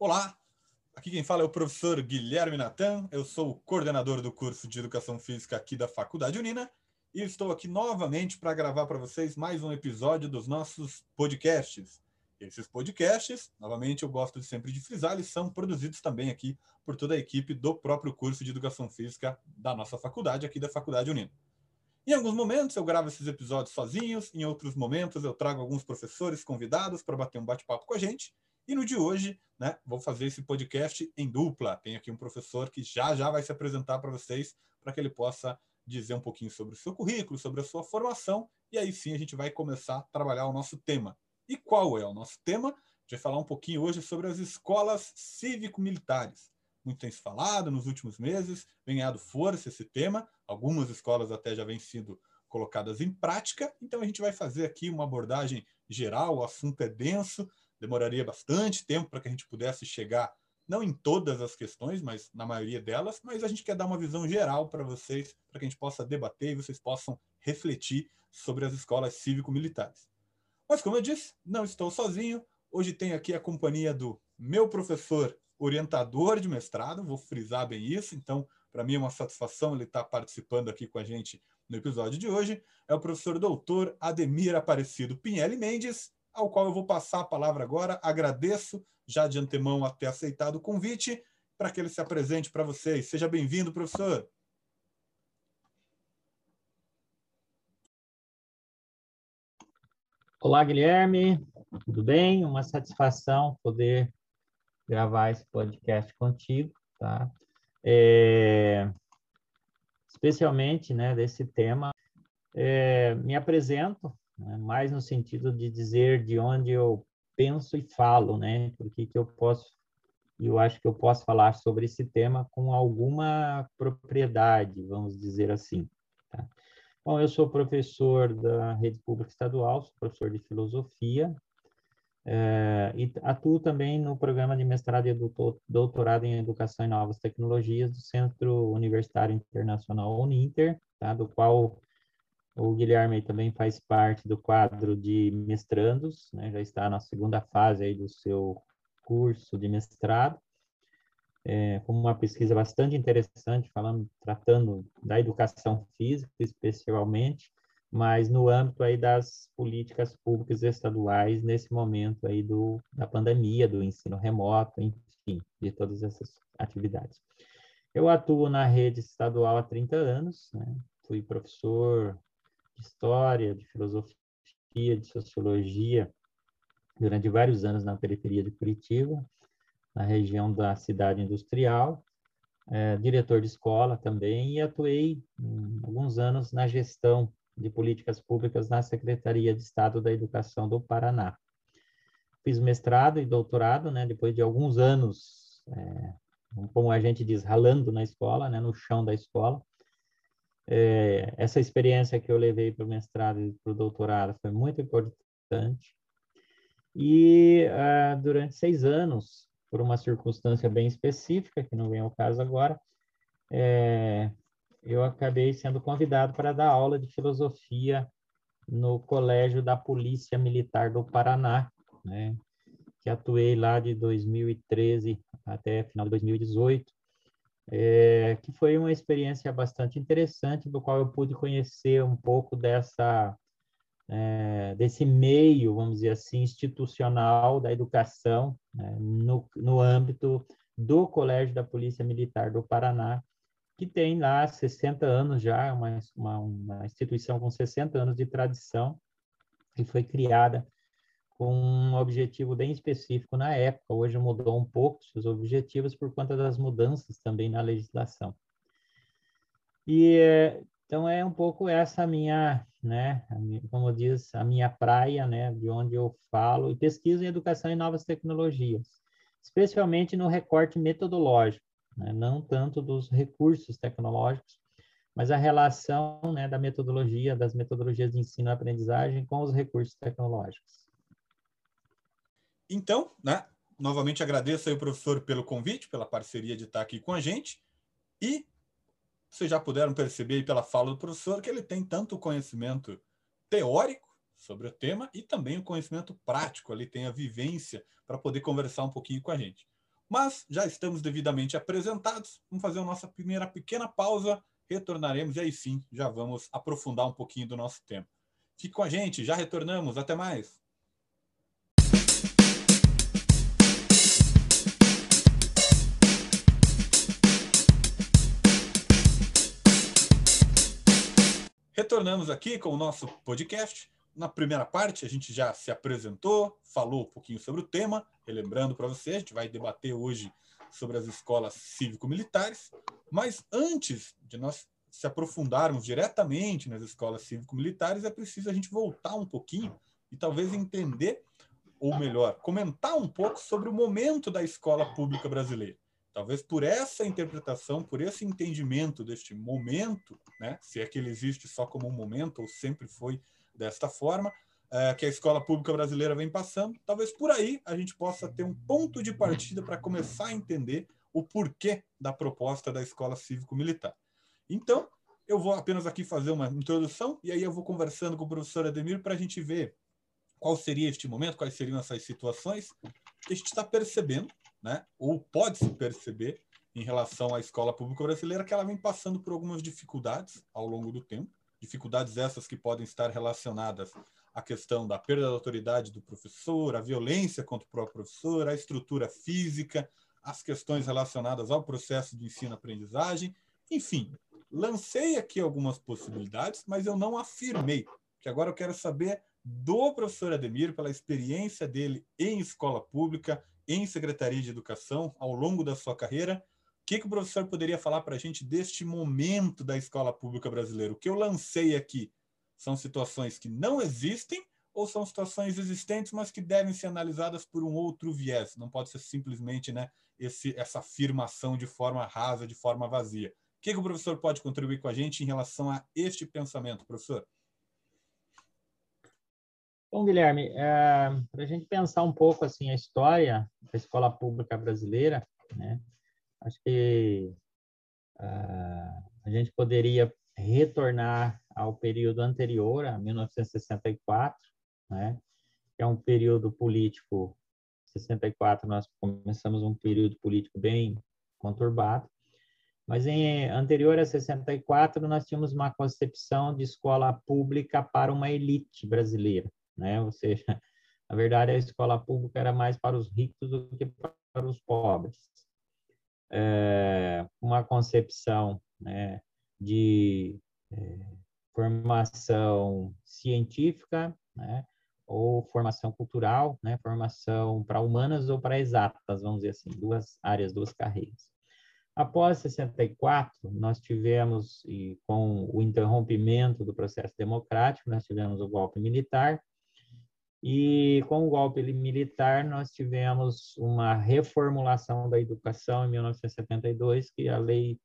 Olá, aqui quem fala é o professor Guilherme Natan, eu sou o coordenador do curso de Educação Física aqui da Faculdade Unina e estou aqui novamente para gravar para vocês mais um episódio dos nossos podcasts. Esses podcasts, novamente eu gosto sempre de frisar, eles são produzidos também aqui por toda a equipe do próprio curso de Educação Física da nossa faculdade, aqui da Faculdade Unina. Em alguns momentos eu gravo esses episódios sozinhos, em outros momentos eu trago alguns professores convidados para bater um bate-papo com a gente. E no de hoje, né, vou fazer esse podcast em dupla. Tem aqui um professor que já já vai se apresentar para vocês, para que ele possa dizer um pouquinho sobre o seu currículo, sobre a sua formação, e aí sim a gente vai começar a trabalhar o nosso tema. E qual é o nosso tema? A gente vai falar um pouquinho hoje sobre as escolas cívico-militares. Muito tem se falado nos últimos meses, vem ganhado força esse tema, algumas escolas até já vêm sendo colocadas em prática, então a gente vai fazer aqui uma abordagem geral, o assunto é denso, demoraria bastante tempo para que a gente pudesse chegar, não em todas as questões, mas na maioria delas, mas a gente quer dar uma visão geral para vocês, para que a gente possa debater e vocês possam refletir sobre as escolas cívico-militares. Mas, como eu disse, não estou sozinho. Hoje tenho aqui a companhia do meu professor orientador de mestrado, vou frisar bem isso, então, para mim é uma satisfação ele estar participando aqui com a gente no episódio de hoje. É o professor doutor Ademir Aparecido Pinelli Mendes, ao qual eu vou passar a palavra agora. Agradeço já de antemão a ter aceitado o convite para que ele se apresente para vocês. Seja bem-vindo, professor. Olá, Guilherme, tudo bem? Uma satisfação poder gravar esse podcast contigo, tá? É, especialmente, né, desse tema. É, me apresento, né, mais no sentido de dizer de onde eu penso e falo, né? Porque que eu posso, eu acho que eu posso falar sobre esse tema com alguma propriedade, vamos dizer assim. Tá? Bom, eu sou professor da rede pública estadual, sou professor de filosofia é, e atuo também no programa de mestrado e doutorado em educação e novas tecnologias do Centro Universitário Internacional Uninter, tá? Do qual o Guilherme também faz parte do quadro de mestrandos, né? já está na segunda fase aí do seu curso de mestrado, é, com uma pesquisa bastante interessante, falando, tratando da educação física, especialmente, mas no âmbito aí das políticas públicas estaduais nesse momento aí do, da pandemia, do ensino remoto, enfim, de todas essas atividades. Eu atuo na rede estadual há 30 anos, né? fui professor de história, de filosofia, de sociologia, durante vários anos na periferia de Curitiba, na região da cidade industrial, é, diretor de escola também, e atuei um, alguns anos na gestão de políticas públicas na Secretaria de Estado da Educação do Paraná. Fiz mestrado e doutorado, né, depois de alguns anos, é, como a gente diz, ralando na escola, né, no chão da escola, é, essa experiência que eu levei para o mestrado e para o doutorado foi muito importante. E uh, durante seis anos, por uma circunstância bem específica, que não vem ao caso agora, é, eu acabei sendo convidado para dar aula de filosofia no Colégio da Polícia Militar do Paraná, né, que atuei lá de 2013 até final de 2018 é, que foi uma experiência bastante interessante, do qual eu pude conhecer um pouco dessa é, desse meio, vamos dizer assim, institucional da educação né, no, no âmbito do Colégio da Polícia Militar do Paraná, que tem lá 60 anos já, uma, uma, uma instituição com 60 anos de tradição, e foi criada com um objetivo bem específico na época. Hoje mudou um pouco seus objetivos por conta das mudanças também na legislação. E então é um pouco essa minha, né, como diz, a minha praia, né, de onde eu falo e pesquiso em educação e novas tecnologias, especialmente no recorte metodológico, né, não tanto dos recursos tecnológicos, mas a relação, né, da metodologia, das metodologias de ensino e aprendizagem com os recursos tecnológicos. Então, né, novamente agradeço aí o professor pelo convite, pela parceria de estar aqui com a gente. E vocês já puderam perceber pela fala do professor que ele tem tanto conhecimento teórico sobre o tema e também o conhecimento prático, ali tem a vivência para poder conversar um pouquinho com a gente. Mas já estamos devidamente apresentados. Vamos fazer a nossa primeira pequena pausa. Retornaremos e aí sim já vamos aprofundar um pouquinho do nosso tema. Fique com a gente, já retornamos. Até mais. Retornamos aqui com o nosso podcast. Na primeira parte, a gente já se apresentou, falou um pouquinho sobre o tema, relembrando para você, a gente vai debater hoje sobre as escolas cívico-militares, mas antes de nós se aprofundarmos diretamente nas escolas cívico-militares, é preciso a gente voltar um pouquinho e talvez entender, ou melhor, comentar um pouco sobre o momento da escola pública brasileira. Talvez por essa interpretação, por esse entendimento deste momento, né, se é que ele existe só como um momento ou sempre foi desta forma, é, que a escola pública brasileira vem passando, talvez por aí a gente possa ter um ponto de partida para começar a entender o porquê da proposta da escola cívico-militar. Então, eu vou apenas aqui fazer uma introdução e aí eu vou conversando com o professor Ademir para a gente ver qual seria este momento, quais seriam essas situações que a gente está percebendo né? ou pode se perceber em relação à escola pública brasileira que ela vem passando por algumas dificuldades ao longo do tempo, dificuldades essas que podem estar relacionadas à questão da perda da autoridade do professor, a violência contra o próprio professor, a estrutura física, as questões relacionadas ao processo de ensino-aprendizagem, enfim, lancei aqui algumas possibilidades, mas eu não afirmei, que agora eu quero saber do professor Ademir, pela experiência dele em escola pública, em Secretaria de Educação ao longo da sua carreira. O que, que o professor poderia falar para a gente deste momento da escola pública brasileira? O que eu lancei aqui são situações que não existem ou são situações existentes, mas que devem ser analisadas por um outro viés? Não pode ser simplesmente né, esse, essa afirmação de forma rasa, de forma vazia. O que, que o professor pode contribuir com a gente em relação a este pensamento, professor? Bom, Guilherme, é, para a gente pensar um pouco assim a história da escola pública brasileira, né? Acho que uh, a gente poderia retornar ao período anterior, a 1964, né? Que é um período político. 64 nós começamos um período político bem conturbado, mas em anterior a 64 nós tínhamos uma concepção de escola pública para uma elite brasileira né? Ou seja, na verdade a escola pública era mais para os ricos do que para os pobres. É, uma concepção né, de é, formação científica, né, ou formação cultural, né, formação para humanas ou para exatas, vamos dizer assim, duas áreas, duas carreiras. Após 64, nós tivemos, e com o interrompimento do processo democrático, nós tivemos o golpe militar, e com o golpe militar, nós tivemos uma reformulação da educação em 1972, que é a Lei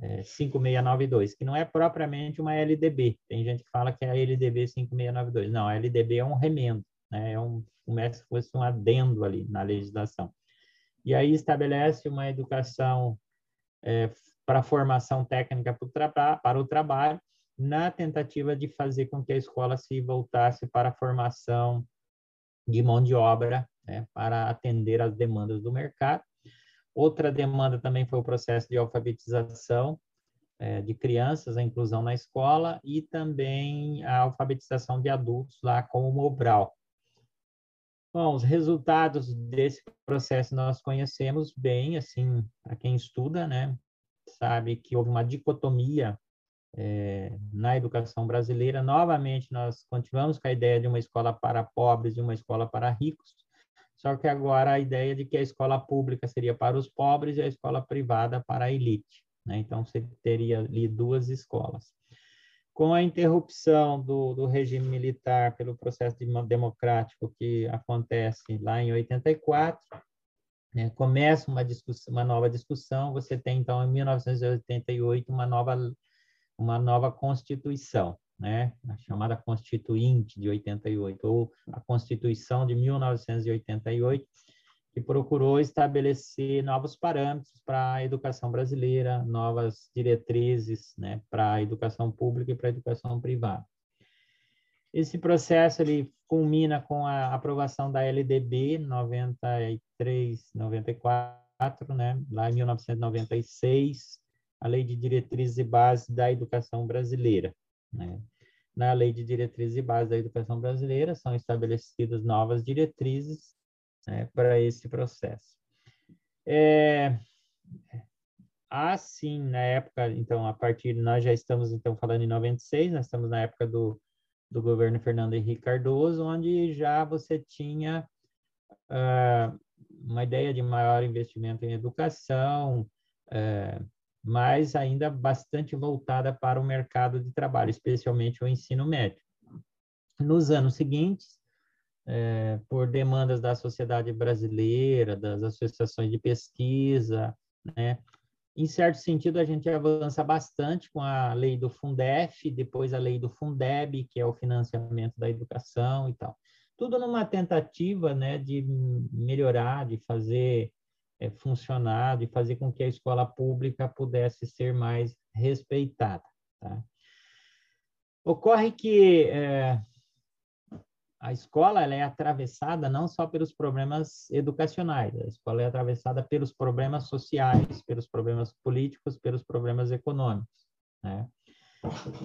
é, 5692, que não é propriamente uma LDB. Tem gente que fala que é a LDB 5692. Não, a LDB é um remendo, né? é um, como se fosse um adendo ali na legislação. E aí estabelece uma educação é, para formação técnica para o, trabalho, na tentativa de fazer com que a escola se voltasse para a formação de mão de obra né, para atender às demandas do mercado. Outra demanda também foi o processo de alfabetização é, de crianças, a inclusão na escola e também a alfabetização de adultos lá com o Mobral. Bom, os resultados desse processo nós conhecemos bem, assim, para quem estuda, né, sabe que houve uma dicotomia é, na educação brasileira. Novamente, nós continuamos com a ideia de uma escola para pobres e uma escola para ricos, só que agora a ideia de que a escola pública seria para os pobres e a escola privada para a elite. Né? Então, você teria ali duas escolas. Com a interrupção do, do regime militar pelo processo democrático que acontece lá em 84, né, começa uma, discussão, uma nova discussão. Você tem, então, em 1988, uma nova uma nova Constituição, né? a chamada Constituinte de 88, ou a Constituição de 1988, que procurou estabelecer novos parâmetros para a educação brasileira, novas diretrizes né, para a educação pública e para a educação privada. Esse processo ele culmina com a aprovação da LDB 93, 94, né, lá em 1996, a Lei de Diretrizes e Bases da Educação Brasileira. Né? Na Lei de Diretrizes e Bases da Educação Brasileira são estabelecidas novas diretrizes né, para esse processo. É, assim, na época, então, a partir, nós já estamos, então, falando em 96, nós estamos na época do, do governo Fernando Henrique Cardoso, onde já você tinha uh, uma ideia de maior investimento em educação, uh, mas ainda bastante voltada para o mercado de trabalho, especialmente o ensino médio. Nos anos seguintes, uh, por demandas da sociedade brasileira, das associações de pesquisa, né, em certo sentido, a gente avança bastante com a lei do Fundef, depois a lei do Fundeb, que é o financiamento da educação e tal. Tudo numa tentativa né, de melhorar, de fazer é, funcionar, de fazer com que a escola pública pudesse ser mais respeitada. Tá? Ocorre que é, a escola é atravessada não só pelos problemas educacionais, a escola é atravessada pelos problemas sociais, pelos problemas políticos, pelos problemas econômicos, né?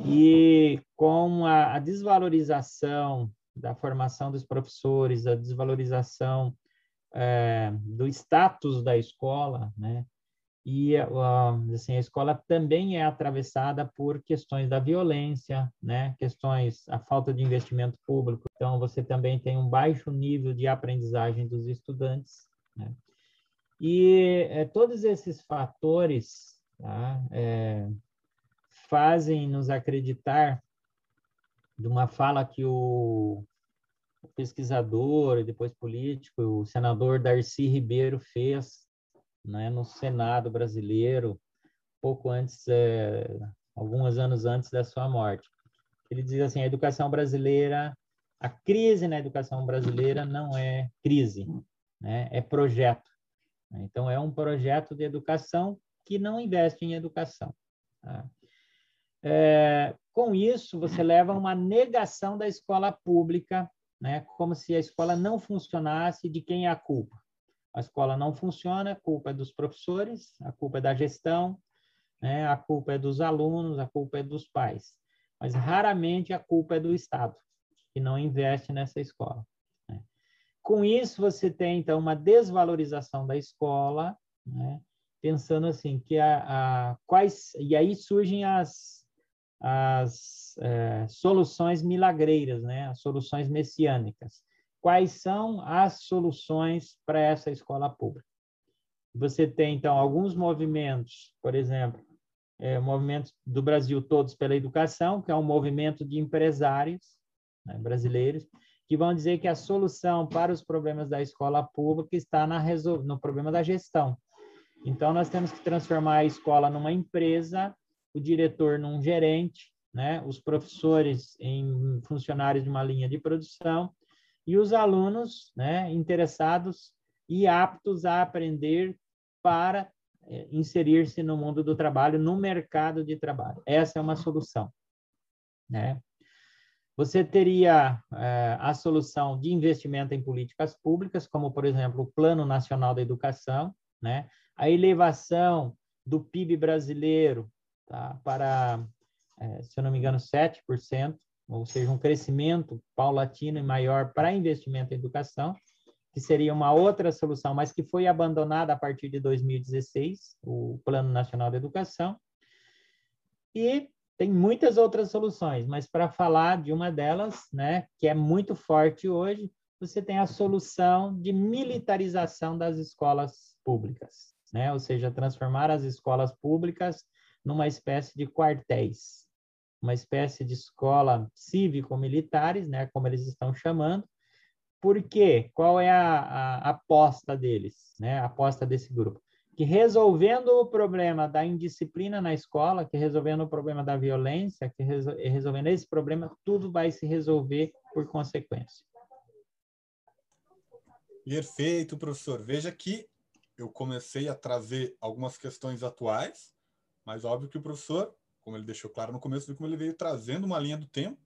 E com a, a desvalorização da formação dos professores, a desvalorização é, do status da escola, né? e assim, a escola também é atravessada por questões da violência, né? questões, a falta de investimento público. Então, você também tem um baixo nível de aprendizagem dos estudantes. Né? E é, todos esses fatores tá? é, fazem nos acreditar de uma fala que o pesquisador e depois político, o senador Darcy Ribeiro fez né, no Senado brasileiro, pouco antes, é, alguns anos antes da sua morte. Ele diz assim: a educação brasileira, a crise na educação brasileira não é crise, né, é projeto. Então, é um projeto de educação que não investe em educação. Tá? É, com isso, você leva a uma negação da escola pública, né, como se a escola não funcionasse, de quem é a culpa a escola não funciona, a culpa é dos professores, a culpa é da gestão, né? a culpa é dos alunos, a culpa é dos pais. Mas raramente a culpa é do Estado, que não investe nessa escola. Né? Com isso, você tem, então, uma desvalorização da escola, né? pensando assim, que a, a, quais. E aí surgem as, as é, soluções milagreiras, né? as soluções messiânicas quais são as soluções para essa escola pública. Você tem, então, alguns movimentos, por exemplo, é, o movimento do Brasil Todos pela Educação, que é um movimento de empresários né, brasileiros, que vão dizer que a solução para os problemas da escola pública está na no problema da gestão. Então, nós temos que transformar a escola numa empresa, o diretor num gerente, né, os professores em funcionários de uma linha de produção, e os alunos né, interessados e aptos a aprender para é, inserir-se no mundo do trabalho, no mercado de trabalho. Essa é uma solução. Né? Você teria é, a solução de investimento em políticas públicas, como, por exemplo, o Plano Nacional da Educação, né? a elevação do PIB brasileiro tá? para, é, se eu não me engano, 7%, ou seja, um crescimento paulatino e maior para investimento em educação, que seria uma outra solução, mas que foi abandonada a partir de 2016, o Plano Nacional de Educação. E tem muitas outras soluções, mas para falar de uma delas, né, que é muito forte hoje, você tem a solução de militarização das escolas públicas, né? Ou seja, transformar as escolas públicas numa espécie de quartéis, uma espécie de escola cívico-militares, né, como eles estão chamando. Por quê? Qual é a, a, aposta deles, né, a aposta desse grupo? Que resolvendo o problema da indisciplina na escola, que resolvendo o problema da violência, que resolvendo esse problema, tudo vai se resolver por consequência. Perfeito, professor. Veja que eu comecei a trazer algumas questões atuais, mas óbvio que o professor como ele deixou claro no começo, como ele veio trazendo uma linha do tempo,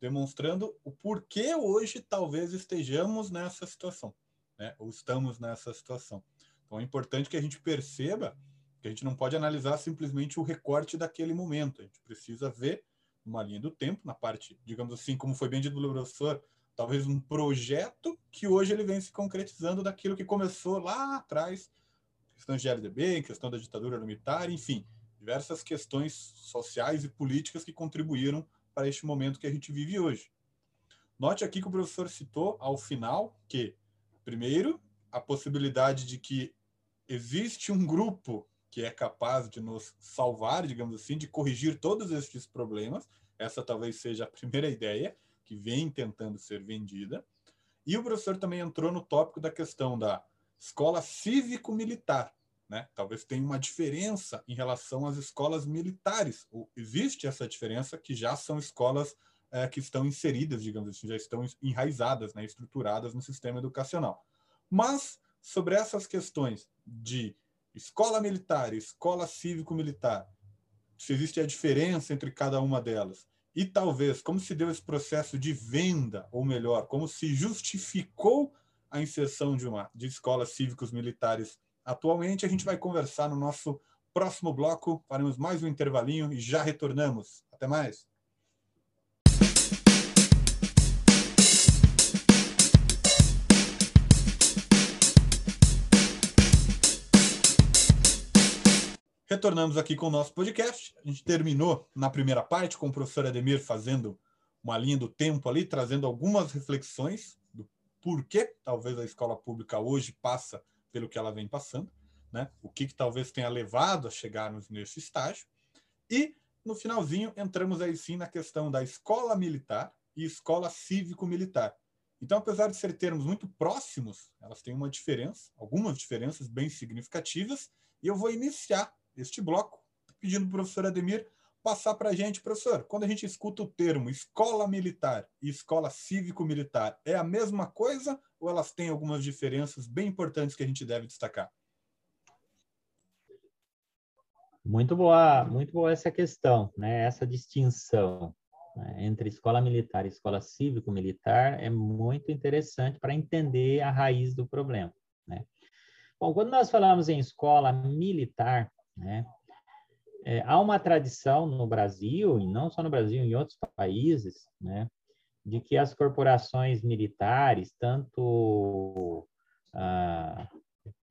demonstrando o porquê hoje talvez estejamos nessa situação, né? ou estamos nessa situação. Então é importante que a gente perceba que a gente não pode analisar simplesmente o recorte daquele momento. A gente precisa ver uma linha do tempo, na parte, digamos assim, como foi bem dito pelo professor, talvez um projeto que hoje ele vem se concretizando daquilo que começou lá atrás, questão de LDB, questão da ditadura militar, enfim, diversas questões sociais e políticas que contribuíram para este momento que a gente vive hoje. Note aqui que o professor citou ao final que, primeiro, a possibilidade de que existe um grupo que é capaz de nos salvar, digamos assim, de corrigir todos estes problemas. Essa talvez seja a primeira ideia que vem tentando ser vendida. E o professor também entrou no tópico da questão da escola cívico-militar. Né? Talvez tenha uma diferença em relação às escolas militares. Ou existe essa diferença que já são escolas é, que estão inseridas, digamos assim, já estão enraizadas, né, estruturadas no sistema educacional. Mas sobre essas questões de escola militar, escola cívico-militar, se existe a diferença entre cada uma delas, e talvez como se deu esse processo de venda, ou melhor, como se justificou a inserção de uma de escolas cívicos militares atualmente, a gente vai conversar no nosso próximo bloco. Faremos mais um intervalinho e já retornamos. Até mais. Retornamos aqui com o nosso podcast. A gente terminou na primeira parte com o professor Ademir fazendo uma linha do tempo ali, trazendo algumas reflexões do porquê talvez a escola pública hoje passa pelo que ela vem passando, né? O que, que talvez tenha levado a chegarmos nesse estágio. E no finalzinho entramos aí sim na questão da escola militar e escola cívico-militar. Então, apesar de ser termos muito próximos, elas têm uma diferença, algumas diferenças bem significativas, e eu vou iniciar este bloco, pedindo para o professor Ademir passar para a gente, professor, quando a gente escuta o termo escola militar e escola cívico-militar, é a mesma coisa ou elas têm algumas diferenças bem importantes que a gente deve destacar? Muito boa, muito boa essa questão, né? Essa distinção né? entre escola militar e escola cívico-militar é muito interessante para entender a raiz do problema, né? Bom, quando nós falamos em escola militar, né? É, há uma tradição no Brasil, e não só no Brasil, em outros países, né, de que as corporações militares, tanto ah,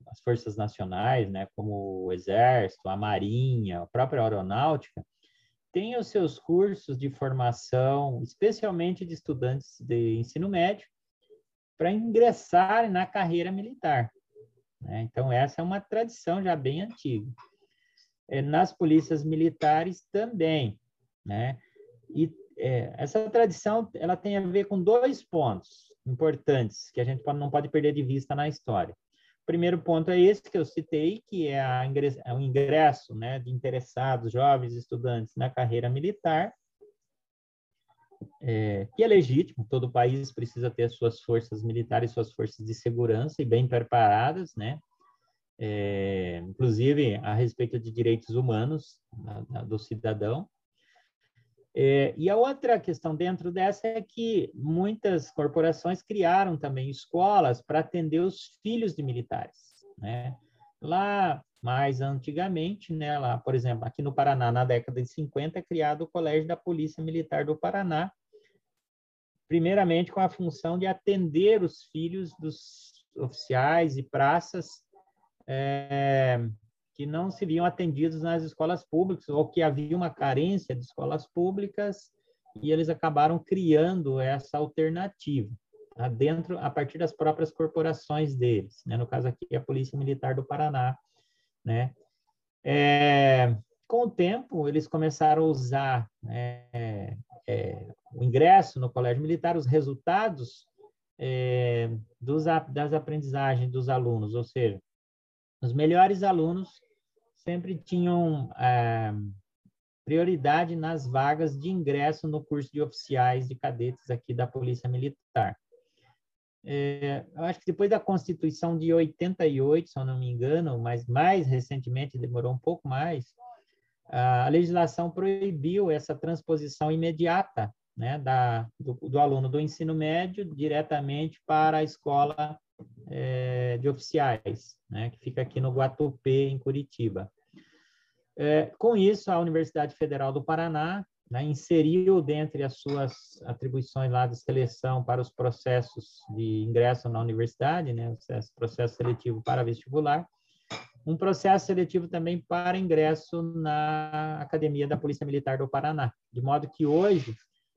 as forças nacionais, né, como o Exército, a Marinha, a própria Aeronáutica, têm os seus cursos de formação, especialmente de estudantes de ensino médio, para ingressarem na carreira militar. Né? Então, essa é uma tradição já bem antiga nas polícias militares também, né? E é, essa tradição ela tem a ver com dois pontos importantes que a gente não pode perder de vista na história. O primeiro ponto é esse que eu citei, que é, a é o ingresso né, de interessados, jovens estudantes na carreira militar, é, que é legítimo, todo país precisa ter suas forças militares, suas forças de segurança e bem preparadas, né? É, inclusive a respeito de direitos humanos do cidadão. É, e a outra questão dentro dessa é que muitas corporações criaram também escolas para atender os filhos de militares. Né? Lá, mais antigamente, né, lá, por exemplo, aqui no Paraná, na década de 50, é criado o Colégio da Polícia Militar do Paraná, primeiramente com a função de atender os filhos dos oficiais e praças é, que não seriam atendidos nas escolas públicas ou que havia uma carência de escolas públicas e eles acabaram criando essa alternativa tá? dentro a partir das próprias corporações deles, né? No caso aqui a Polícia Militar do Paraná, né? É, com o tempo eles começaram a usar né, é, o ingresso no colégio militar, os resultados é, dos, das aprendizagens dos alunos, ou seja, os melhores alunos sempre tinham é, prioridade nas vagas de ingresso no curso de oficiais de cadetes aqui da Polícia Militar. É, eu acho que depois da Constituição de 88, se eu não me engano, mas mais recentemente, demorou um pouco mais, a legislação proibiu essa transposição imediata né, da, do, do, aluno do ensino médio diretamente para a escola é, de oficiais, né, que fica aqui no Guatupê, em Curitiba. É, com isso, a Universidade Federal do Paraná né, inseriu dentre as suas atribuições lá de seleção para os processos de ingresso na universidade, né, processo seletivo para vestibular, um processo seletivo também para ingresso na Academia da Polícia Militar do Paraná, de modo que hoje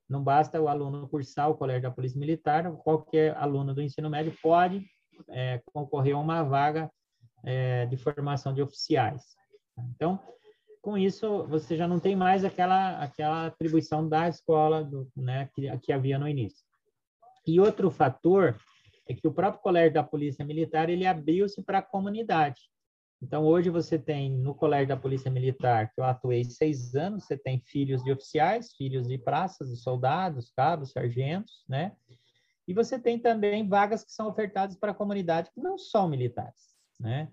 não basta o aluno cursar o Colégio da Polícia Militar, qualquer aluno do ensino médio pode é, concorrer a uma vaga é, de formação de oficiais. Então, com isso, você já não tem mais aquela, aquela atribuição da escola do, né, que, que havia no início. E outro fator é que o próprio Colégio da Polícia Militar ele abriu-se para a comunidade. Então, hoje você tem no Colégio da Polícia Militar, que eu atuei seis anos, você tem filhos de oficiais, filhos de praças, de soldados, cabos, sargentos, né? E você tem também vagas que são ofertadas para a comunidade que não são militares, né?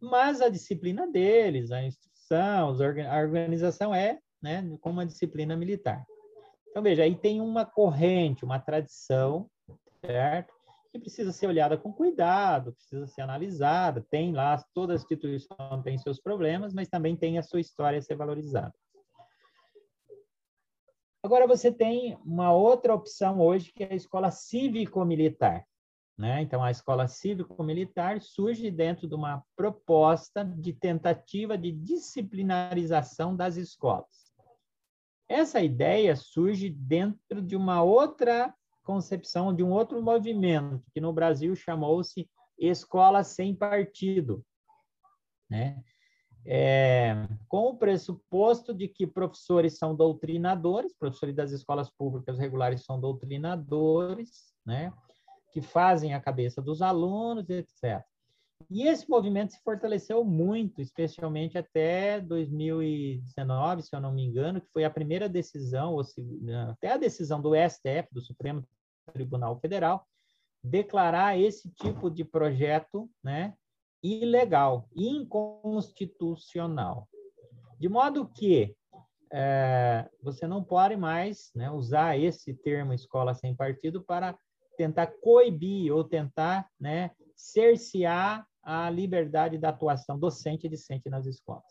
Mas a disciplina deles, a instrução, a organização é, né, como uma disciplina militar. Então, veja, aí tem uma corrente, uma tradição, certo? que precisa ser olhada com cuidado, precisa ser analisada. Tem lá, toda instituição tem seus problemas, mas também tem a sua história a ser valorizada. Agora você tem uma outra opção hoje, que é a escola cívico-militar. Né? Então, a escola cívico-militar surge dentro de uma proposta de tentativa de disciplinarização das escolas. Essa ideia surge dentro de uma outra concepção de um outro movimento, que no Brasil chamou-se Escola Sem Partido, né? É, com o pressuposto de que professores são doutrinadores, professores das escolas públicas regulares são doutrinadores, né? Que fazem a cabeça dos alunos, etc. E esse movimento se fortaleceu muito, especialmente até 2019, se eu não me engano, que foi a primeira decisão, ou se, até a decisão do STF, do Supremo Tribunal Federal, declarar esse tipo de projeto né, ilegal, inconstitucional. De modo que é, você não pode mais né, usar esse termo escola sem partido para tentar coibir ou tentar né, cercear a liberdade da atuação docente e discente nas escolas.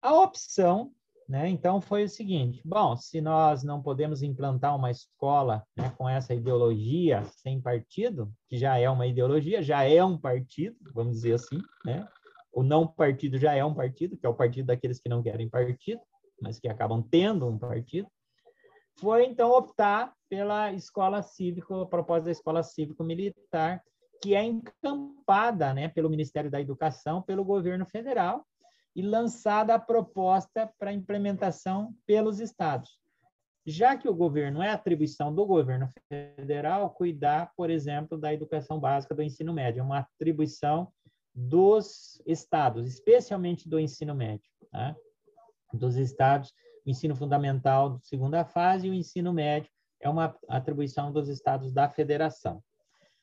A opção né? Então, foi o seguinte: bom, se nós não podemos implantar uma escola né, com essa ideologia sem partido, que já é uma ideologia, já é um partido, vamos dizer assim, né? o não partido já é um partido, que é o partido daqueles que não querem partido, mas que acabam tendo um partido, foi então optar pela escola cívico, a proposta da escola cívico-militar, que é encampada né, pelo Ministério da Educação, pelo governo federal, e lançada a proposta para implementação pelos estados. Já que o governo é atribuição do governo federal cuidar, por exemplo, da educação básica do ensino médio, é uma atribuição dos estados, especialmente do ensino médio, tá? dos estados, o ensino fundamental, segunda fase, e o ensino médio é uma atribuição dos estados da federação.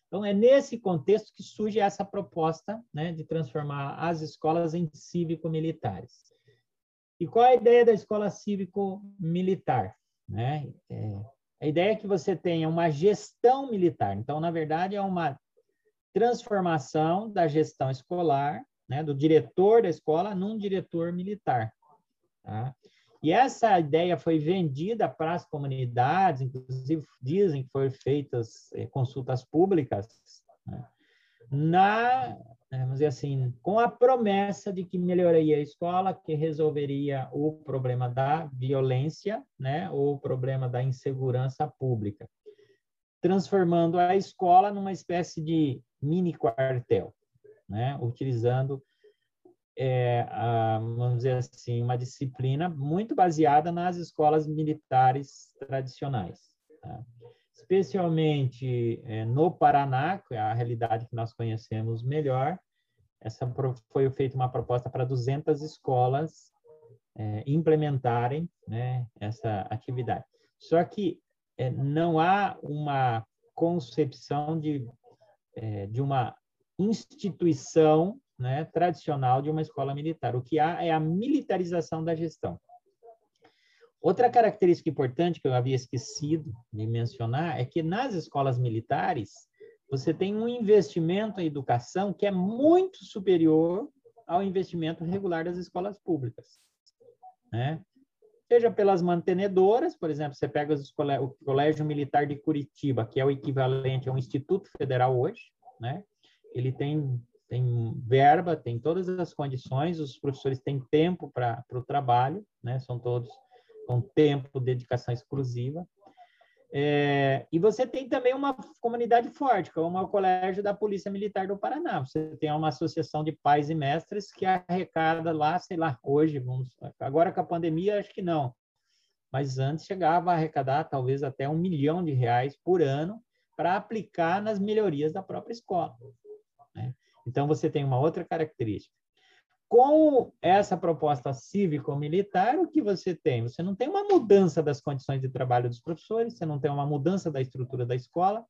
Então, é nesse contexto que surge essa proposta né, de transformar as escolas em cívico-militares. E qual é a ideia da escola cívico-militar? Né? É, a ideia é que você tenha uma gestão militar. Então, na verdade, é uma transformação da gestão escolar, né, do diretor da escola, num diretor militar. Tá? E essa ideia foi vendida para as comunidades, inclusive dizem que foram feitas eh, consultas públicas, né? na, vamos dizer assim, com a promessa de que melhoraria a escola, que resolveria o problema da violência, né, ou o problema da insegurança pública, transformando a escola numa espécie de mini quartel, né, utilizando é, a, vamos dizer assim, uma disciplina muito baseada nas escolas militares tradicionais. Tá? Especialmente é, no Paraná, que é a realidade que nós conhecemos melhor, essa foi feita uma proposta para 200 escolas é, implementarem né, essa atividade. Só que é, não há uma concepção de, é, de uma instituição né, tradicional de uma escola militar. O que há é a militarização da gestão. Outra característica importante que eu havia esquecido de mencionar é que nas escolas militares você tem um investimento em educação que é muito superior ao investimento regular das escolas públicas. Né? Seja pelas mantenedoras, por exemplo, você pega o Colégio Militar de Curitiba, que é o equivalente a um Instituto Federal hoje, né? ele tem, tem verba, tem todas as condições, os professores têm tempo para o trabalho, né? são todos com tempo, dedicação exclusiva. É, e você tem também uma comunidade forte, como é o Colégio da Polícia Militar do Paraná. Você tem uma associação de pais e mestres que arrecada lá, sei lá, hoje, vamos, agora com a pandemia, acho que não. Mas antes chegava a arrecadar talvez até um milhão de reais por ano para aplicar nas melhorias da própria escola. Né? Então, você tem uma outra característica. Com essa proposta cívico-militar, o que você tem? Você não tem uma mudança das condições de trabalho dos professores, você não tem uma mudança da estrutura da escola,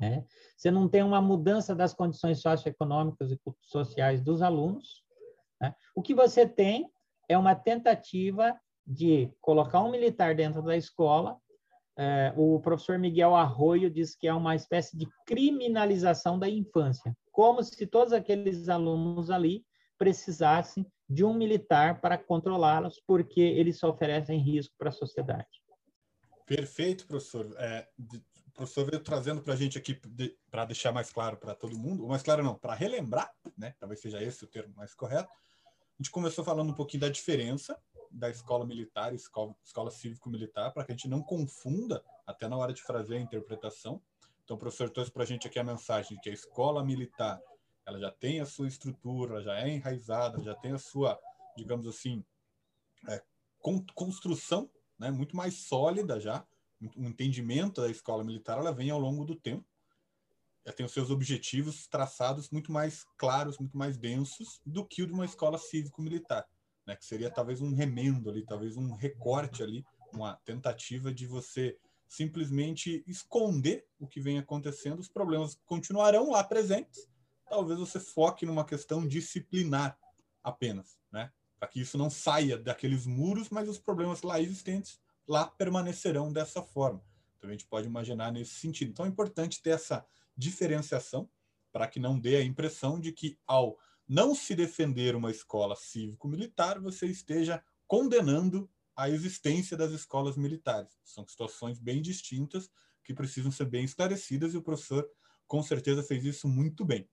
né? você não tem uma mudança das condições socioeconômicas e sociais dos alunos. Né? O que você tem é uma tentativa de colocar um militar dentro da escola. É, o professor Miguel Arroio diz que é uma espécie de criminalização da infância, como se todos aqueles alunos ali precisassem de um militar para controlá-los, porque eles só oferecem risco para a sociedade. Perfeito, professor. É, o professor veio trazendo para a gente aqui, de, para deixar mais claro para todo mundo, ou mais claro não, para relembrar, né? talvez seja esse o termo mais correto. A gente começou falando um pouquinho da diferença da escola militar e escola, escola cívico-militar, para que a gente não confunda até na hora de fazer a interpretação. Então, o professor trouxe para a gente aqui a mensagem que a escola militar ela já tem a sua estrutura, já é enraizada, já tem a sua, digamos assim, é, construção né, muito mais sólida já. O entendimento da escola militar ela vem ao longo do tempo. Ela tem os seus objetivos traçados muito mais claros, muito mais densos do que o de uma escola cívico-militar, né, que seria talvez um remendo ali, talvez um recorte ali, uma tentativa de você simplesmente esconder o que vem acontecendo. Os problemas continuarão lá presentes, talvez você foque numa questão disciplinar apenas, né? Para que isso não saia daqueles muros, mas os problemas lá existentes lá permanecerão dessa forma. Então a gente pode imaginar nesse sentido. Então é importante ter essa diferenciação para que não dê a impressão de que ao não se defender uma escola cívico-militar, você esteja condenando a existência das escolas militares. São situações bem distintas que precisam ser bem esclarecidas e o professor com certeza fez isso muito bem.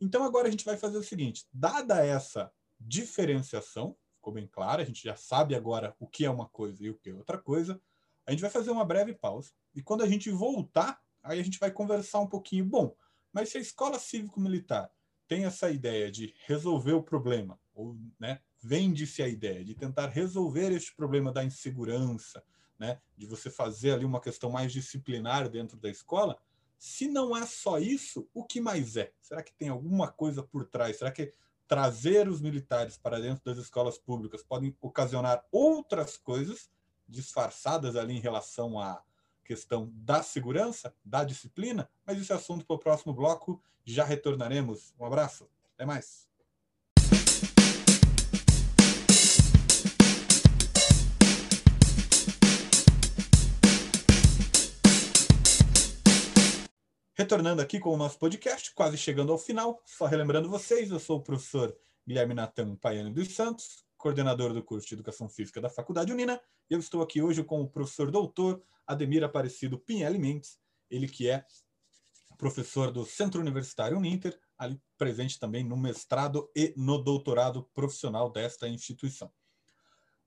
Então agora a gente vai fazer o seguinte: dada essa diferenciação, ficou bem claro, a gente já sabe agora o que é uma coisa e o que é outra coisa, a gente vai fazer uma breve pausa. E quando a gente voltar, aí a gente vai conversar um pouquinho. Bom, mas se a escola cívico-militar tem essa ideia de resolver o problema, ou né, vende-se a ideia de tentar resolver este problema da insegurança, né, de você fazer ali uma questão mais disciplinar dentro da escola, se não é só isso, o que mais é? Será que tem alguma coisa por trás? Será que trazer os militares para dentro das escolas públicas podem ocasionar outras coisas disfarçadas ali em relação à questão da segurança, da disciplina? Mas isso é assunto para o próximo bloco. Já retornaremos. Um abraço. Até mais. Retornando aqui com o nosso podcast, quase chegando ao final, só relembrando vocês, eu sou o professor Guilherme Natan Paiano dos Santos, coordenador do curso de Educação Física da Faculdade Unina, e eu estou aqui hoje com o professor doutor Ademir Aparecido Pinhel Mendes, ele que é professor do Centro Universitário Uninter, ali presente também no mestrado e no doutorado profissional desta instituição.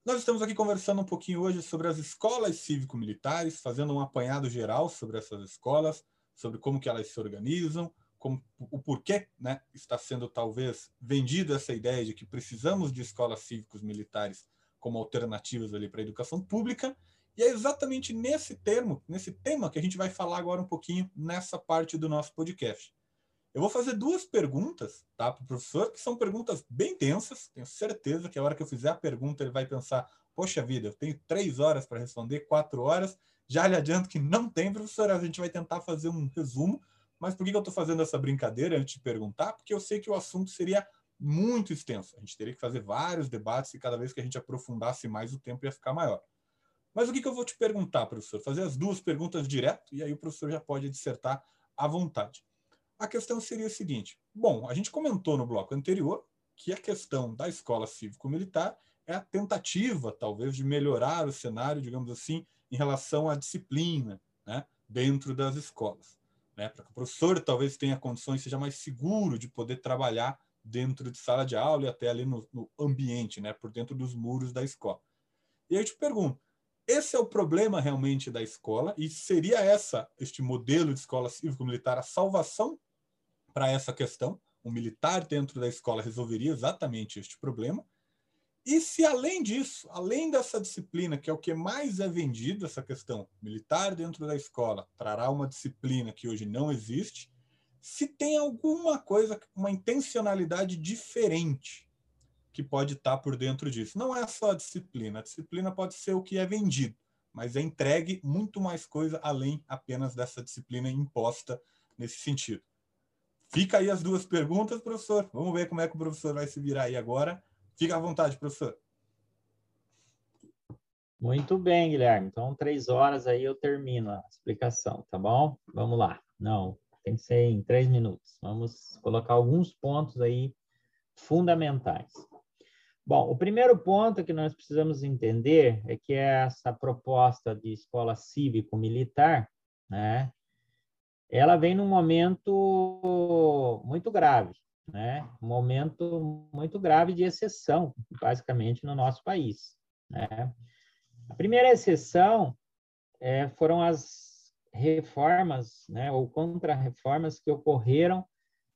Nós estamos aqui conversando um pouquinho hoje sobre as escolas cívico-militares, fazendo um apanhado geral sobre essas escolas, sobre como que elas se organizam, como, o porquê né, está sendo talvez vendida essa ideia de que precisamos de escolas cívicos militares como alternativas ali para a educação pública. E é exatamente nesse termo, nesse tema que a gente vai falar agora um pouquinho nessa parte do nosso podcast. Eu vou fazer duas perguntas tá, para o professor, que são perguntas bem densas. Tenho certeza que a hora que eu fizer a pergunta ele vai pensar: poxa vida, eu tenho três horas para responder, quatro horas. Já lhe adianto que não tem, professor. A gente vai tentar fazer um resumo. Mas por que eu estou fazendo essa brincadeira antes de perguntar? Porque eu sei que o assunto seria muito extenso. A gente teria que fazer vários debates e cada vez que a gente aprofundasse mais, o tempo ia ficar maior. Mas o que, que eu vou te perguntar, professor? Fazer as duas perguntas direto e aí o professor já pode dissertar à vontade. A questão seria a seguinte: bom, a gente comentou no bloco anterior que a questão da escola cívico-militar é a tentativa, talvez, de melhorar o cenário, digamos assim, em relação à disciplina né, dentro das escolas. Né, para que o professor talvez tenha condições, seja mais seguro de poder trabalhar dentro de sala de aula e até ali no, no ambiente, né, por dentro dos muros da escola. E aí eu te pergunto, esse é o problema realmente da escola e seria essa este modelo de escola cívico-militar a salvação para essa questão? um militar dentro da escola resolveria exatamente este problema. E se além disso, além dessa disciplina, que é o que mais é vendido, essa questão militar dentro da escola, trará uma disciplina que hoje não existe, se tem alguma coisa, uma intencionalidade diferente que pode estar por dentro disso. Não é só a disciplina, a disciplina pode ser o que é vendido, mas é entregue muito mais coisa além apenas dessa disciplina imposta nesse sentido. Fica aí as duas perguntas, professor. Vamos ver como é que o professor vai se virar aí agora. Fica à vontade, professor. Muito bem, Guilherme. Então, três horas aí eu termino a explicação, tá bom? Vamos lá. Não, tem que ser em três minutos. Vamos colocar alguns pontos aí fundamentais. Bom, o primeiro ponto que nós precisamos entender é que essa proposta de escola cívico-militar, né, ela vem num momento muito grave, né? Um momento muito grave de exceção, basicamente, no nosso país. Né? A primeira exceção é, foram as reformas, né, ou contra-reformas que ocorreram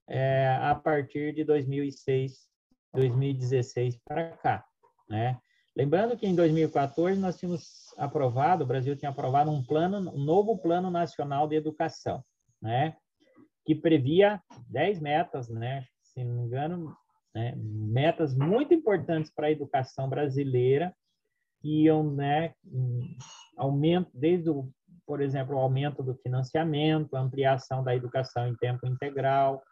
é, a partir de 2006, 2016 para cá, né? Lembrando que em 2014 nós tínhamos aprovado, o Brasil tinha aprovado um plano, um novo plano nacional de educação, né? Que previa 10 metas, né? Se não me engano, né? metas muito importantes para a educação brasileira, que iam, né? Aumento, desde o, por exemplo, o aumento do financiamento, ampliação da educação em tempo integral,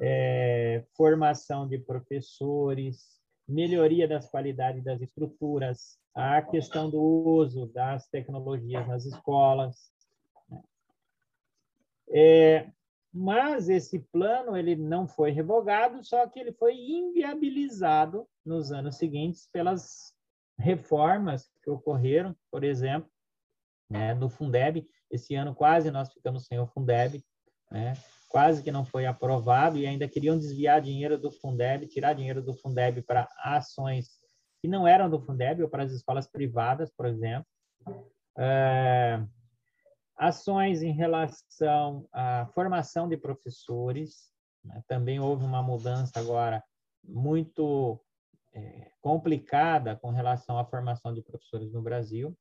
é, formação de professores, melhoria das qualidades das estruturas, a questão do uso das tecnologias nas escolas, é, mas esse plano ele não foi revogado, só que ele foi inviabilizado nos anos seguintes pelas reformas que ocorreram, por exemplo, né, no Fundeb. Esse ano quase nós ficamos sem o Fundeb, né, quase que não foi aprovado e ainda queriam desviar dinheiro do Fundeb, tirar dinheiro do Fundeb para ações que não eram do Fundeb ou para as escolas privadas, por exemplo. É, ações em relação à formação de professores. Né? Também houve uma mudança agora muito é, complicada com relação à formação de professores no Brasil.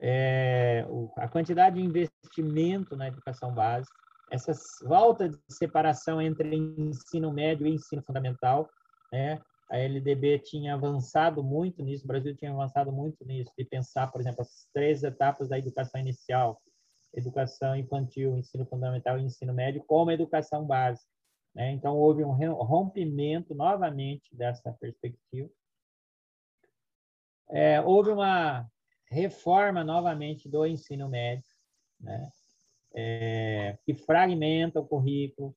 É, o, a quantidade de investimento na educação básica, essa volta de separação entre ensino médio e ensino fundamental, né? A LDB tinha avançado muito nisso, o Brasil tinha avançado muito nisso, de pensar, por exemplo, as três etapas da educação inicial, educação infantil, ensino fundamental e ensino médio, como educação básica. Né? Então, houve um rompimento novamente dessa perspectiva. É, houve uma reforma novamente do ensino médio, né? É, que fragmenta o currículo,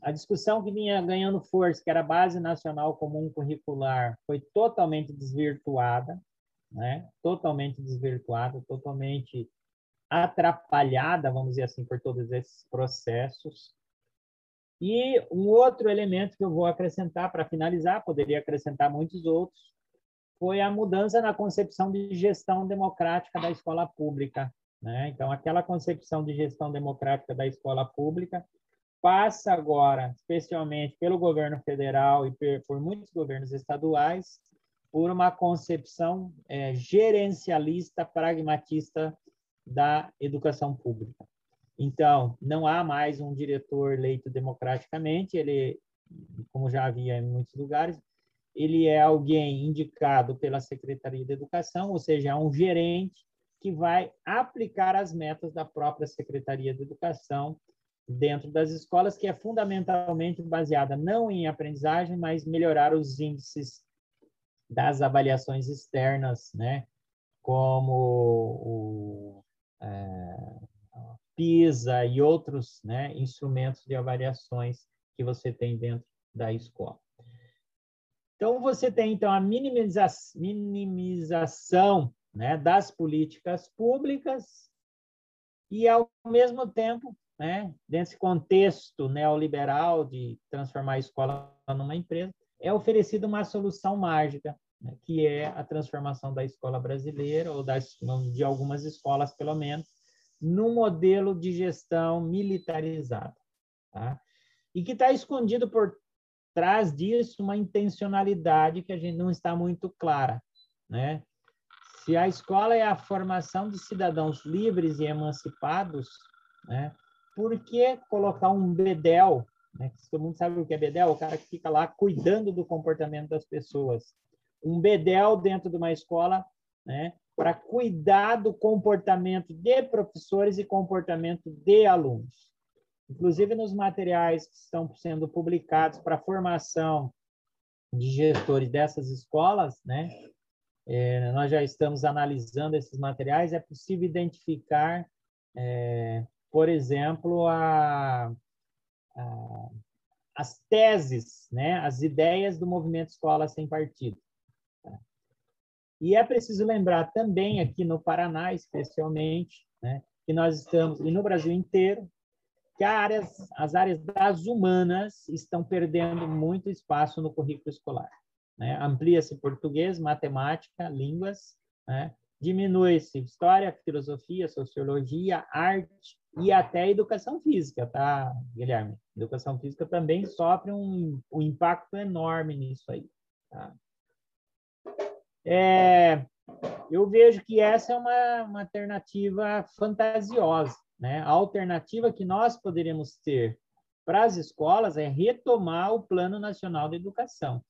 a discussão que vinha ganhando força, que era a Base Nacional Comum Curricular, foi totalmente desvirtuada, né? totalmente desvirtuada, totalmente atrapalhada, vamos dizer assim, por todos esses processos. E um outro elemento que eu vou acrescentar para finalizar, poderia acrescentar muitos outros, foi a mudança na concepção de gestão democrática da escola pública. Né? Então, aquela concepção de gestão democrática da escola pública passa agora, especialmente pelo governo federal e por muitos governos estaduais, por uma concepção é, gerencialista, pragmatista da educação pública. Então, não há mais um diretor eleito democraticamente, ele, como já havia em muitos lugares, ele é alguém indicado pela Secretaria de Educação, ou seja, é um gerente que vai aplicar as metas da própria Secretaria de Educação dentro das escolas, que é fundamentalmente baseada não em aprendizagem, mas melhorar os índices das avaliações externas, né? Como o é, PISA e outros né, instrumentos de avaliações que você tem dentro da escola. Então, você tem então a minimiza minimização né, das políticas públicas e, ao mesmo tempo, né, desse contexto neoliberal de transformar a escola numa empresa, é oferecida uma solução mágica, né, que é a transformação da escola brasileira, ou das, de algumas escolas, pelo menos, num modelo de gestão militarizada. Tá? E que está escondido por trás disso uma intencionalidade que a gente não está muito clara. Né? Se a escola é a formação de cidadãos livres e emancipados, né, por que colocar um bedel? Né, todo mundo sabe o que é bedel? O cara que fica lá cuidando do comportamento das pessoas. Um bedel dentro de uma escola né, para cuidar do comportamento de professores e comportamento de alunos. Inclusive nos materiais que estão sendo publicados para formação de gestores dessas escolas, né, é, nós já estamos analisando esses materiais, é possível identificar, é, por exemplo, a, a, as teses, né, as ideias do movimento Escola Sem Partido. Tá? E é preciso lembrar também, aqui no Paraná, especialmente, né, que nós estamos, e no Brasil inteiro, que áreas, as áreas das humanas estão perdendo muito espaço no currículo escolar. Né? Amplia-se português, matemática, línguas, né? diminui-se história, filosofia, sociologia, arte e até educação física, tá, Guilherme? Educação física também sofre um, um impacto enorme nisso aí. Tá? É, eu vejo que essa é uma, uma alternativa fantasiosa. Né? A alternativa que nós poderíamos ter para as escolas é retomar o Plano Nacional de Educação.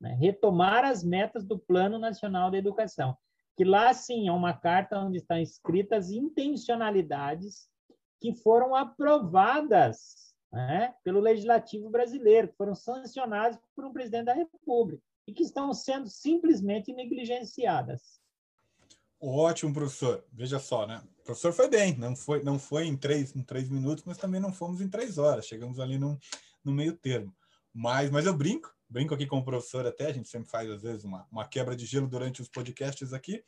Né? Retomar as metas do Plano Nacional da Educação, que lá sim é uma carta onde estão escritas intencionalidades que foram aprovadas né, pelo Legislativo brasileiro, que foram sancionadas por um presidente da República e que estão sendo simplesmente negligenciadas. Ótimo, professor. Veja só, né? O professor foi bem, não foi, não foi em três, em três minutos, mas também não fomos em três horas. Chegamos ali no, no meio termo. Mas, mas eu brinco, brinco aqui com o professor até, a gente sempre faz, às vezes, uma, uma quebra de gelo durante os podcasts aqui,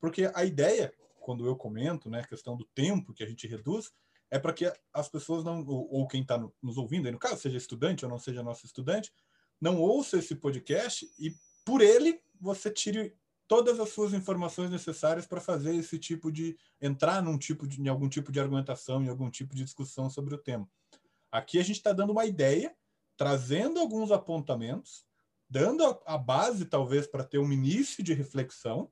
porque a ideia, quando eu comento, né, a questão do tempo que a gente reduz, é para que as pessoas não, ou, ou quem está nos ouvindo, no caso, seja estudante ou não seja nosso estudante, não ouça esse podcast e, por ele, você tire todas as suas informações necessárias para fazer esse tipo de entrar num tipo de em algum tipo de argumentação, em algum tipo de discussão sobre o tema. Aqui a gente está dando uma ideia trazendo alguns apontamentos, dando a, a base, talvez, para ter um início de reflexão,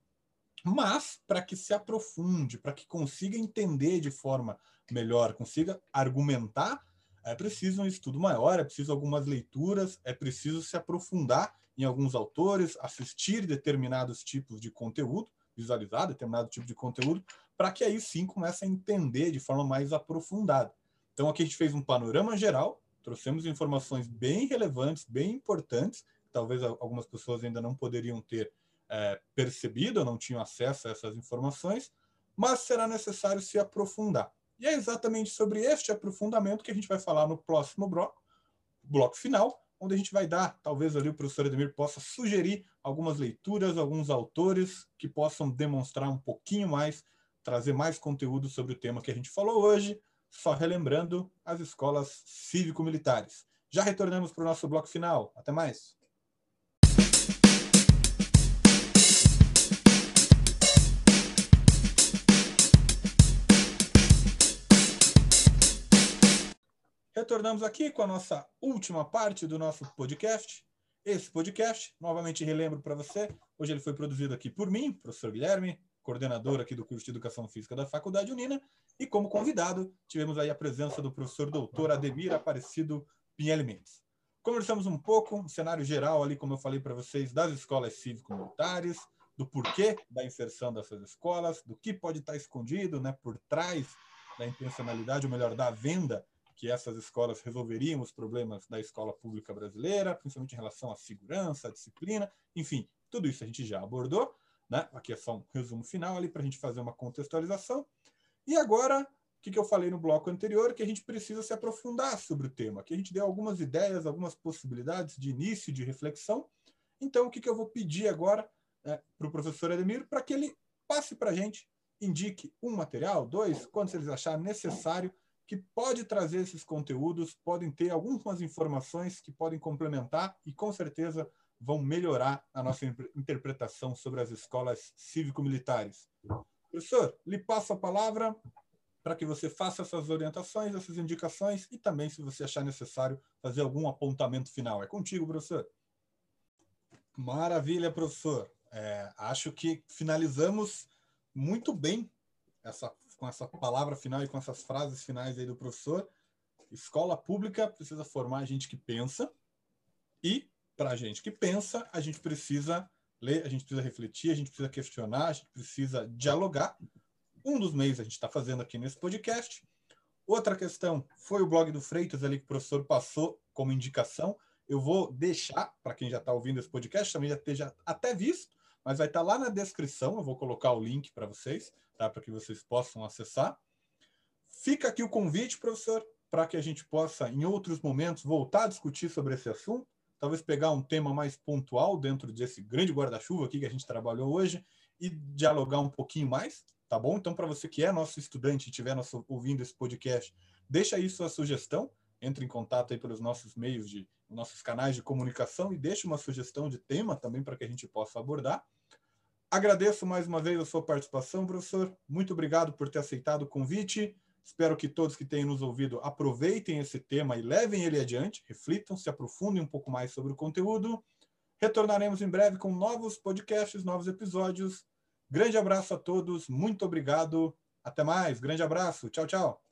mas para que se aprofunde, para que consiga entender de forma melhor, consiga argumentar, é preciso um estudo maior, é preciso algumas leituras, é preciso se aprofundar em alguns autores, assistir determinados tipos de conteúdo, visualizar determinado tipo de conteúdo, para que aí sim comece a entender de forma mais aprofundada. Então aqui a gente fez um panorama geral trouxemos informações bem relevantes, bem importantes, talvez algumas pessoas ainda não poderiam ter é, percebido ou não tinham acesso a essas informações, mas será necessário se aprofundar. E é exatamente sobre este aprofundamento que a gente vai falar no próximo bloco, bloco final, onde a gente vai dar, talvez ali o professor Edmir possa sugerir algumas leituras, alguns autores que possam demonstrar um pouquinho mais, trazer mais conteúdo sobre o tema que a gente falou hoje, só relembrando as escolas cívico-militares. Já retornamos para o nosso bloco final. Até mais. Retornamos aqui com a nossa última parte do nosso podcast. Esse podcast, novamente relembro para você, hoje ele foi produzido aqui por mim, professor Guilherme, coordenador aqui do curso de Educação Física da Faculdade Unina, e como convidado, tivemos aí a presença do professor doutor Ademir Aparecido Pinhel Mendes. Conversamos um pouco, um cenário geral ali, como eu falei para vocês, das escolas cívico-militares, do porquê da inserção dessas escolas, do que pode estar escondido né, por trás da intencionalidade, ou melhor, da venda que essas escolas resolveriam os problemas da escola pública brasileira, principalmente em relação à segurança, à disciplina, enfim, tudo isso a gente já abordou. Né? Aqui é só um resumo final ali para a gente fazer uma contextualização. E agora que, que eu falei no bloco anterior? Que a gente precisa se aprofundar sobre o tema, que a gente deu algumas ideias, algumas possibilidades de início, de reflexão. Então, o que, que eu vou pedir agora é, para o professor Ademir para que ele passe para a gente, indique um material, dois, quantos eles acharem necessário, que pode trazer esses conteúdos, podem ter algumas informações que podem complementar e, com certeza, vão melhorar a nossa interpretação sobre as escolas cívico-militares. Professor, lhe passo a palavra para que você faça essas orientações, essas indicações e também, se você achar necessário, fazer algum apontamento final. É contigo, professor. Maravilha, professor. É, acho que finalizamos muito bem essa, com essa palavra final e com essas frases finais aí do professor. Escola pública precisa formar gente que pensa e, para a gente que pensa, a gente precisa ler, a gente precisa refletir, a gente precisa questionar, a gente precisa dialogar um dos meios a gente está fazendo aqui nesse podcast. Outra questão foi o blog do Freitas ali que o professor passou como indicação. Eu vou deixar, para quem já está ouvindo esse podcast, também já esteja até visto, mas vai estar tá lá na descrição. Eu vou colocar o link para vocês, tá? para que vocês possam acessar. Fica aqui o convite, professor, para que a gente possa, em outros momentos, voltar a discutir sobre esse assunto. Talvez pegar um tema mais pontual dentro desse grande guarda-chuva aqui que a gente trabalhou hoje e dialogar um pouquinho mais tá bom? Então, para você que é nosso estudante e estiver ouvindo esse podcast, deixa aí sua sugestão, entre em contato aí pelos nossos meios de nossos canais de comunicação e deixe uma sugestão de tema também para que a gente possa abordar. Agradeço mais uma vez a sua participação, professor. Muito obrigado por ter aceitado o convite. Espero que todos que tenham nos ouvido aproveitem esse tema e levem ele adiante, reflitam, se aprofundem um pouco mais sobre o conteúdo. Retornaremos em breve com novos podcasts, novos episódios. Grande abraço a todos, muito obrigado. Até mais, grande abraço. Tchau, tchau.